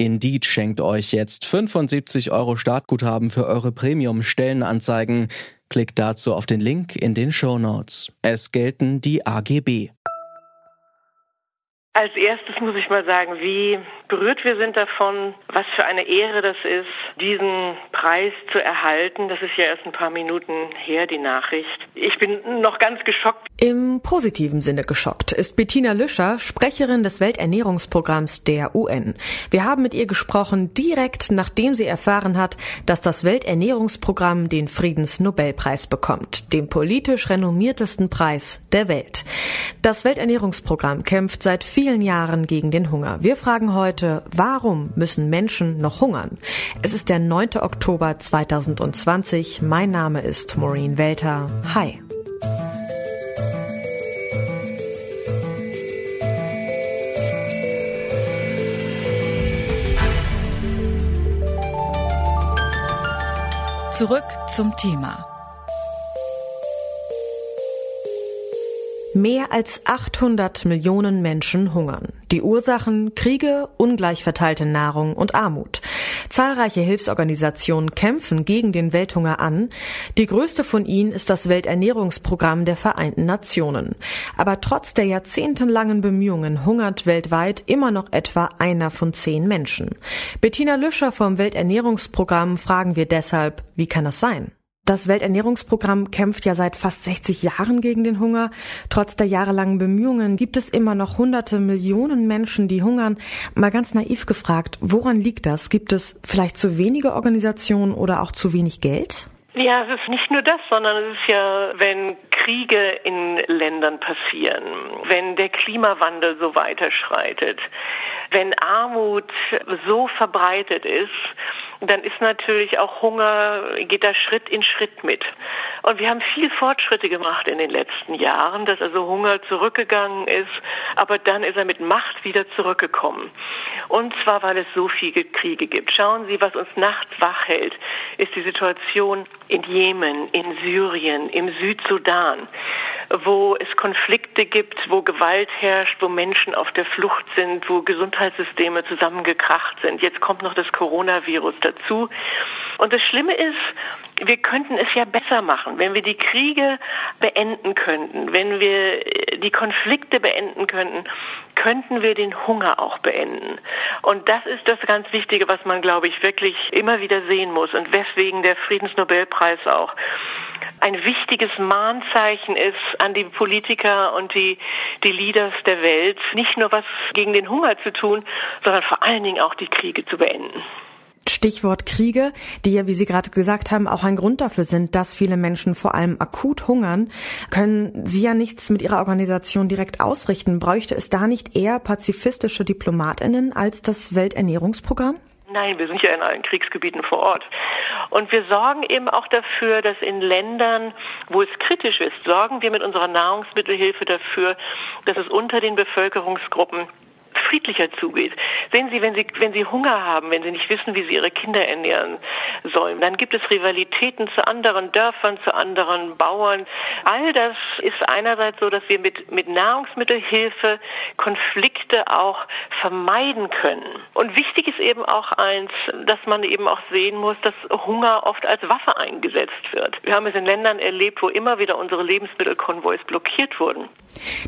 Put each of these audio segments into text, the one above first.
Indeed schenkt euch jetzt 75 Euro Startguthaben für eure Premium-Stellenanzeigen. Klickt dazu auf den Link in den Show Notes. Es gelten die AGB. Als erstes muss ich mal sagen, wie berührt wir sind davon, was für eine Ehre das ist, diesen Preis zu erhalten. Das ist ja erst ein paar Minuten her, die Nachricht. Ich bin noch ganz geschockt. Im positiven Sinne geschockt ist Bettina Lüscher, Sprecherin des Welternährungsprogramms der UN. Wir haben mit ihr gesprochen, direkt nachdem sie erfahren hat, dass das Welternährungsprogramm den Friedensnobelpreis bekommt, den politisch renommiertesten Preis der Welt. Das Welternährungsprogramm kämpft seit vielen Jahren gegen den Hunger. Wir fragen heute, warum müssen Menschen noch hungern? Es ist der 9. Oktober 2020. Mein Name ist Maureen Welter. Hi. Zurück zum Thema. Mehr als 800 Millionen Menschen hungern. Die Ursachen Kriege, ungleich verteilte Nahrung und Armut. Zahlreiche Hilfsorganisationen kämpfen gegen den Welthunger an. Die größte von ihnen ist das Welternährungsprogramm der Vereinten Nationen. Aber trotz der jahrzehntelangen Bemühungen hungert weltweit immer noch etwa einer von zehn Menschen. Bettina Lüscher vom Welternährungsprogramm fragen wir deshalb, wie kann das sein? Das Welternährungsprogramm kämpft ja seit fast 60 Jahren gegen den Hunger. Trotz der jahrelangen Bemühungen gibt es immer noch hunderte Millionen Menschen, die hungern. Mal ganz naiv gefragt, woran liegt das? Gibt es vielleicht zu wenige Organisationen oder auch zu wenig Geld? Ja, es ist nicht nur das, sondern es ist ja, wenn Kriege in Ländern passieren, wenn der Klimawandel so weiterschreitet, wenn Armut so verbreitet ist, dann ist natürlich auch Hunger, geht da Schritt in Schritt mit. Und wir haben viel Fortschritte gemacht in den letzten Jahren, dass also Hunger zurückgegangen ist, aber dann ist er mit Macht wieder zurückgekommen. Und zwar, weil es so viele Kriege gibt. Schauen Sie, was uns nachts wach hält, ist die Situation in Jemen, in Syrien, im Südsudan, wo es Konflikte gibt, wo Gewalt herrscht, wo Menschen auf der Flucht sind, wo Gesundheitssysteme zusammengekracht sind. Jetzt kommt noch das Coronavirus dazu. Und das Schlimme ist, wir könnten es ja besser machen, wenn wir die Kriege beenden könnten, wenn wir die Konflikte beenden könnten, könnten wir den Hunger auch beenden. Und das ist das ganz Wichtige, was man, glaube ich, wirklich immer wieder sehen muss und weswegen der Friedensnobelpreis auch ein wichtiges Mahnzeichen ist an die Politiker und die, die Leaders der Welt, nicht nur was gegen den Hunger zu tun, sondern vor allen Dingen auch die Kriege zu beenden. Stichwort Kriege, die ja, wie Sie gerade gesagt haben, auch ein Grund dafür sind, dass viele Menschen vor allem akut hungern, können Sie ja nichts mit Ihrer Organisation direkt ausrichten. Bräuchte es da nicht eher pazifistische Diplomatinnen als das Welternährungsprogramm? Nein, wir sind ja in allen Kriegsgebieten vor Ort. Und wir sorgen eben auch dafür, dass in Ländern, wo es kritisch ist, sorgen wir mit unserer Nahrungsmittelhilfe dafür, dass es unter den Bevölkerungsgruppen friedlicher zugeht. Sehen Sie, wenn Sie, wenn Sie Hunger haben, wenn Sie nicht wissen, wie Sie Ihre Kinder ernähren sollen, dann gibt es Rivalitäten zu anderen Dörfern, zu anderen Bauern. All das ist einerseits so, dass wir mit, mit Nahrungsmittelhilfe Konflikte auch vermeiden können. Und wichtig ist eben auch eins, dass man eben auch sehen muss, dass Hunger oft als Waffe eingesetzt wird. Wir haben es in Ländern erlebt, wo immer wieder unsere Lebensmittelkonvois blockiert wurden.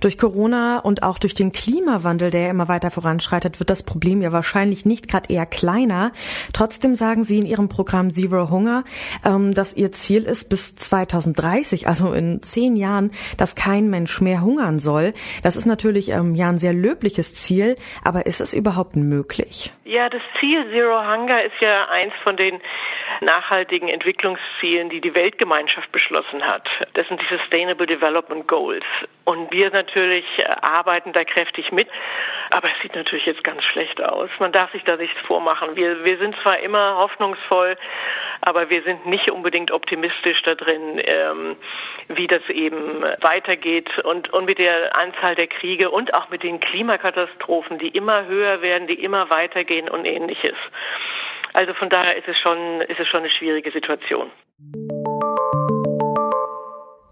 Durch Corona und auch durch den Klimawandel, der immer weiter voranschreitet, wird das Problem ja wahrscheinlich nicht gerade eher kleiner. Trotzdem sagen Sie in Ihrem Programm Zero Hunger, ähm, dass Ihr Ziel ist, bis 2030, also in zehn Jahren, dass kein Mensch mehr hungern soll. Das ist natürlich ähm, ja ein sehr löbliches Ziel, aber ist es überhaupt möglich? Ja, das Ziel Zero Hunger ist ja eins von den nachhaltigen Entwicklungszielen, die die Weltgemeinschaft beschlossen hat. Das sind die Sustainable Development Goals. Und wir natürlich äh, arbeiten da kräftig mit. Aber sieht natürlich jetzt ganz schlecht aus. Man darf sich da nichts vormachen. Wir, wir sind zwar immer hoffnungsvoll, aber wir sind nicht unbedingt optimistisch da drin, ähm, wie das eben weitergeht und, und mit der Anzahl der Kriege und auch mit den Klimakatastrophen, die immer höher werden, die immer weitergehen und ähnliches. Also von daher ist es schon, ist es schon eine schwierige Situation.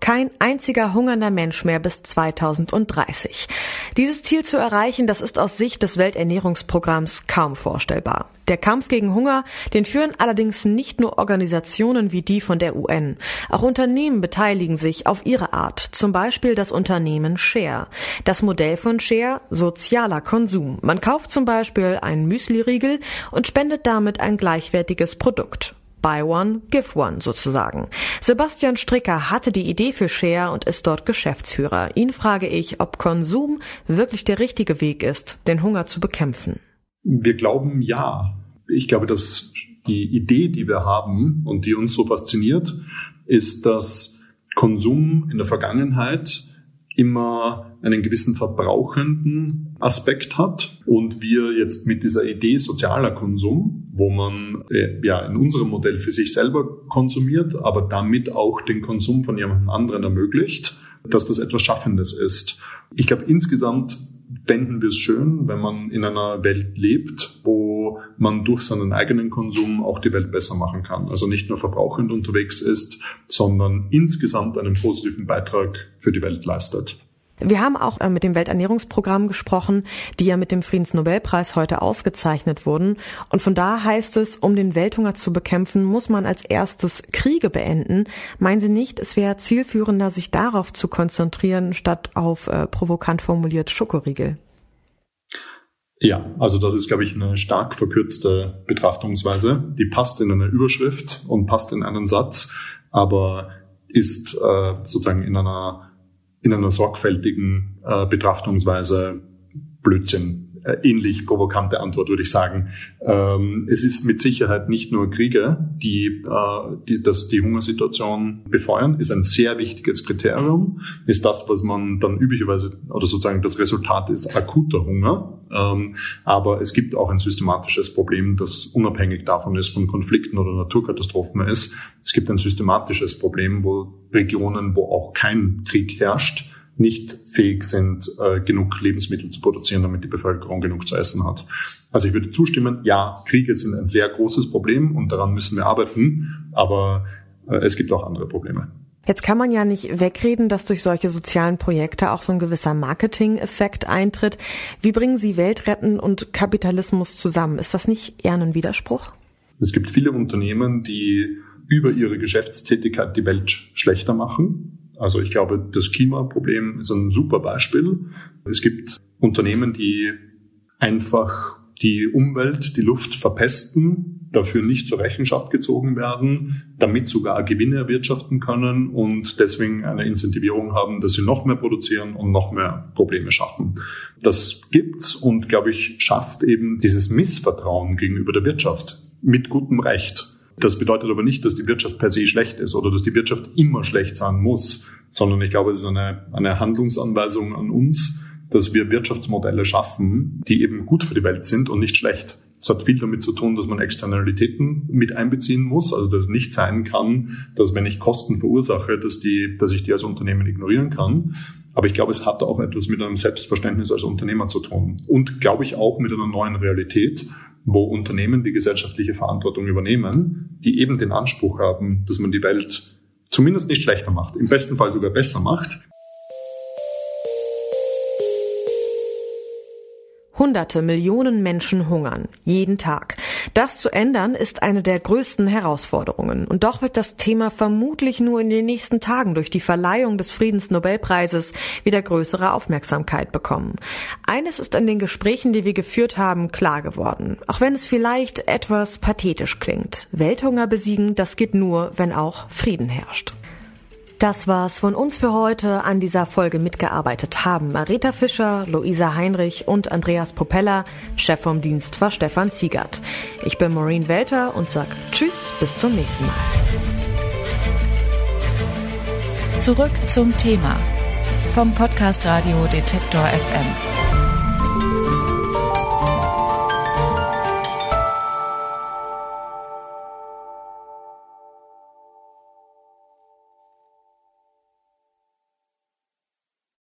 Kein einziger hungernder Mensch mehr bis 2030. Dieses Ziel zu erreichen, das ist aus Sicht des Welternährungsprogramms kaum vorstellbar. Der Kampf gegen Hunger, den führen allerdings nicht nur Organisationen wie die von der UN. Auch Unternehmen beteiligen sich auf ihre Art. Zum Beispiel das Unternehmen Share. Das Modell von Share, sozialer Konsum. Man kauft zum Beispiel einen Müsli-Riegel und spendet damit ein gleichwertiges Produkt. Buy One, Give One sozusagen. Sebastian Stricker hatte die Idee für Share und ist dort Geschäftsführer. Ihn frage ich, ob Konsum wirklich der richtige Weg ist, den Hunger zu bekämpfen. Wir glauben ja. Ich glaube, dass die Idee, die wir haben und die uns so fasziniert, ist, dass Konsum in der Vergangenheit immer einen gewissen verbrauchenden Aspekt hat und wir jetzt mit dieser Idee sozialer Konsum, wo man äh, ja in unserem Modell für sich selber konsumiert, aber damit auch den Konsum von jemand anderen ermöglicht, dass das etwas Schaffendes ist. Ich glaube, insgesamt fänden wir es schön, wenn man in einer Welt lebt, wo man durch seinen eigenen Konsum auch die Welt besser machen kann. Also nicht nur verbrauchend unterwegs ist, sondern insgesamt einen positiven Beitrag für die Welt leistet. Wir haben auch äh, mit dem Welternährungsprogramm gesprochen, die ja mit dem Friedensnobelpreis heute ausgezeichnet wurden. Und von da heißt es, um den Welthunger zu bekämpfen, muss man als erstes Kriege beenden. Meinen Sie nicht, es wäre zielführender, sich darauf zu konzentrieren, statt auf äh, provokant formuliert Schokoriegel? Ja, also das ist, glaube ich, eine stark verkürzte Betrachtungsweise. Die passt in eine Überschrift und passt in einen Satz, aber ist äh, sozusagen in einer in einer sorgfältigen äh, Betrachtungsweise Blödsinn. Äh, ähnlich provokante Antwort würde ich sagen. Ähm, es ist mit Sicherheit nicht nur Kriege, die, äh, die das die Hungersituation befeuern, ist ein sehr wichtiges Kriterium, ist das, was man dann üblicherweise oder sozusagen das Resultat ist akuter Hunger. Ähm, aber es gibt auch ein systematisches Problem, das unabhängig davon ist, von Konflikten oder Naturkatastrophen ist. Es gibt ein systematisches Problem, wo Regionen, wo auch kein Krieg herrscht, nicht fähig sind, äh, genug Lebensmittel zu produzieren, damit die Bevölkerung genug zu essen hat. Also ich würde zustimmen, ja, Kriege sind ein sehr großes Problem und daran müssen wir arbeiten, aber äh, es gibt auch andere Probleme. Jetzt kann man ja nicht wegreden, dass durch solche sozialen Projekte auch so ein gewisser Marketing-Effekt eintritt. Wie bringen Sie Weltretten und Kapitalismus zusammen? Ist das nicht eher ein Widerspruch? Es gibt viele Unternehmen, die über ihre Geschäftstätigkeit die Welt schlechter machen also ich glaube, das Klimaproblem ist ein super Beispiel. Es gibt Unternehmen, die einfach die Umwelt, die Luft verpesten, dafür nicht zur Rechenschaft gezogen werden, damit sogar Gewinne erwirtschaften können und deswegen eine Incentivierung haben, dass sie noch mehr produzieren und noch mehr Probleme schaffen. Das gibt's und, glaube ich, schafft eben dieses Missvertrauen gegenüber der Wirtschaft mit gutem Recht. Das bedeutet aber nicht, dass die Wirtschaft per se schlecht ist oder dass die Wirtschaft immer schlecht sein muss, sondern ich glaube, es ist eine, eine Handlungsanweisung an uns, dass wir Wirtschaftsmodelle schaffen, die eben gut für die Welt sind und nicht schlecht. Es hat viel damit zu tun, dass man Externalitäten mit einbeziehen muss. Also dass es nicht sein kann, dass wenn ich Kosten verursache, dass, die, dass ich die als Unternehmen ignorieren kann. Aber ich glaube, es hat auch etwas mit einem Selbstverständnis als Unternehmer zu tun. Und glaube ich auch mit einer neuen Realität, wo Unternehmen die gesellschaftliche Verantwortung übernehmen, die eben den Anspruch haben, dass man die Welt zumindest nicht schlechter macht, im besten Fall sogar besser macht. Hunderte Millionen Menschen hungern jeden Tag. Das zu ändern ist eine der größten Herausforderungen. Und doch wird das Thema vermutlich nur in den nächsten Tagen durch die Verleihung des Friedensnobelpreises wieder größere Aufmerksamkeit bekommen. Eines ist in den Gesprächen, die wir geführt haben, klar geworden. Auch wenn es vielleicht etwas pathetisch klingt. Welthunger besiegen, das geht nur, wenn auch Frieden herrscht. Das war's von uns für heute. An dieser Folge mitgearbeitet haben Marita Fischer, Luisa Heinrich und Andreas Propeller. Chef vom Dienst war Stefan Ziegert. Ich bin Maureen Welter und sag Tschüss, bis zum nächsten Mal. Zurück zum Thema vom Podcast Radio Detektor FM.